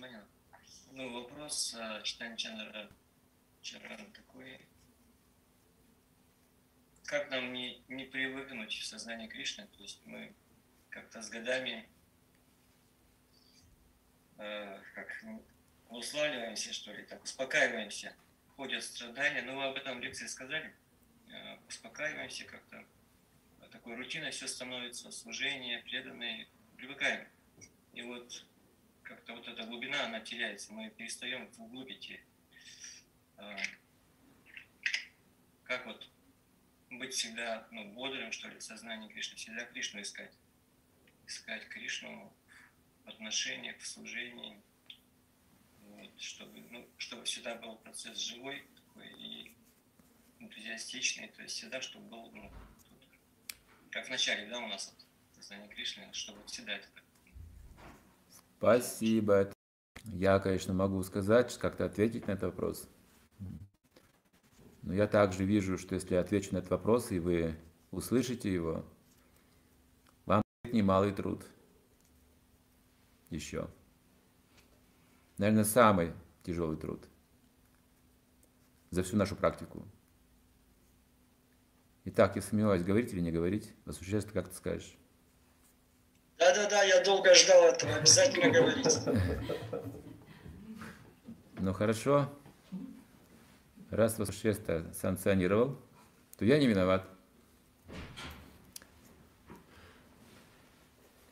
Понял. Ну, вопрос э, Читань Чандра Чаран такой. Как нам не, не привыкнуть в сознание Кришны? То есть мы как-то с годами э, как уславливаемся, что ли, так успокаиваемся, ходят страдания. Ну, вы об этом в лекции сказали. Э, успокаиваемся как-то. Такой рутиной все становится, служение, преданные, привыкаем. И вот как-то вот эта глубина, она теряется, мы перестаем вглубь идти. А, как вот быть всегда ну, бодрым, что ли, в сознании Кришны, всегда Кришну искать. Искать Кришну в отношениях, в служении, вот, чтобы, ну, чтобы всегда был процесс живой такой и энтузиастичный, то есть всегда, чтобы был, ну, как в начале, да, у нас вот, сознание Кришны, чтобы всегда это так Спасибо. Я, конечно, могу сказать, как-то ответить на этот вопрос. Но я также вижу, что если я отвечу на этот вопрос, и вы услышите его, вам будет немалый труд. Еще. Наверное, самый тяжелый труд за всю нашу практику. Итак, я сомневаюсь, говорить или не говорить. Ты как ты скажешь? Да-да-да, я долго ждал этого, обязательно говорить. Ну хорошо. Раз Вашеста санкционировал, то я не виноват.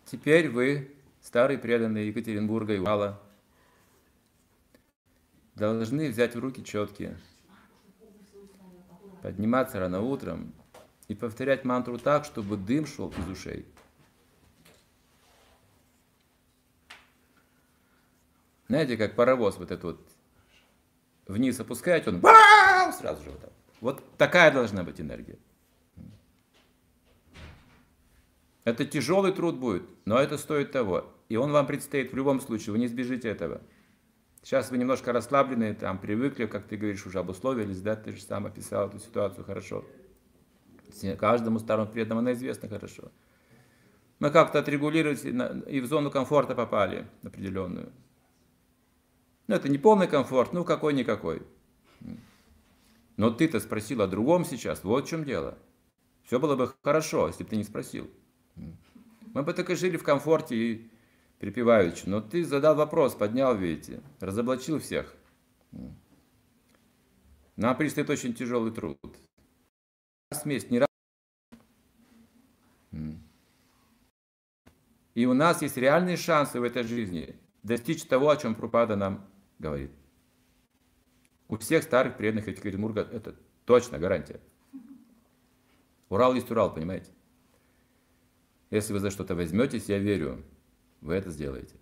Теперь вы, старые преданные Екатеринбурга и Урала, должны взять в руки четкие, подниматься рано утром и повторять мантру так, чтобы дым шел из ушей. Знаете, как паровоз вот этот вот вниз опускать, он сразу же вот так. Вот такая должна быть энергия. Это тяжелый труд будет, но это стоит того. И он вам предстоит в любом случае, вы не сбежите этого. Сейчас вы немножко расслаблены, там привыкли, как ты говоришь, уже обусловились, да, ты же сам описал эту ситуацию хорошо. Каждому старому преданному она известна хорошо. Мы как-то отрегулировались и в зону комфорта попали определенную. Ну, это не полный комфорт, ну, какой-никакой. Но ты-то спросил о другом сейчас, вот в чем дело. Все было бы хорошо, если бы ты не спросил. Мы бы так и жили в комфорте и припеваючи. Но ты задал вопрос, поднял, видите, разоблачил всех. Нам предстоит очень тяжелый труд. Смесь не раз. И у нас есть реальные шансы в этой жизни достичь того, о чем Прупада нам говорит. У всех старых преданных Екатеринбурга это точно гарантия. Урал есть Урал, понимаете? Если вы за что-то возьметесь, я верю, вы это сделаете.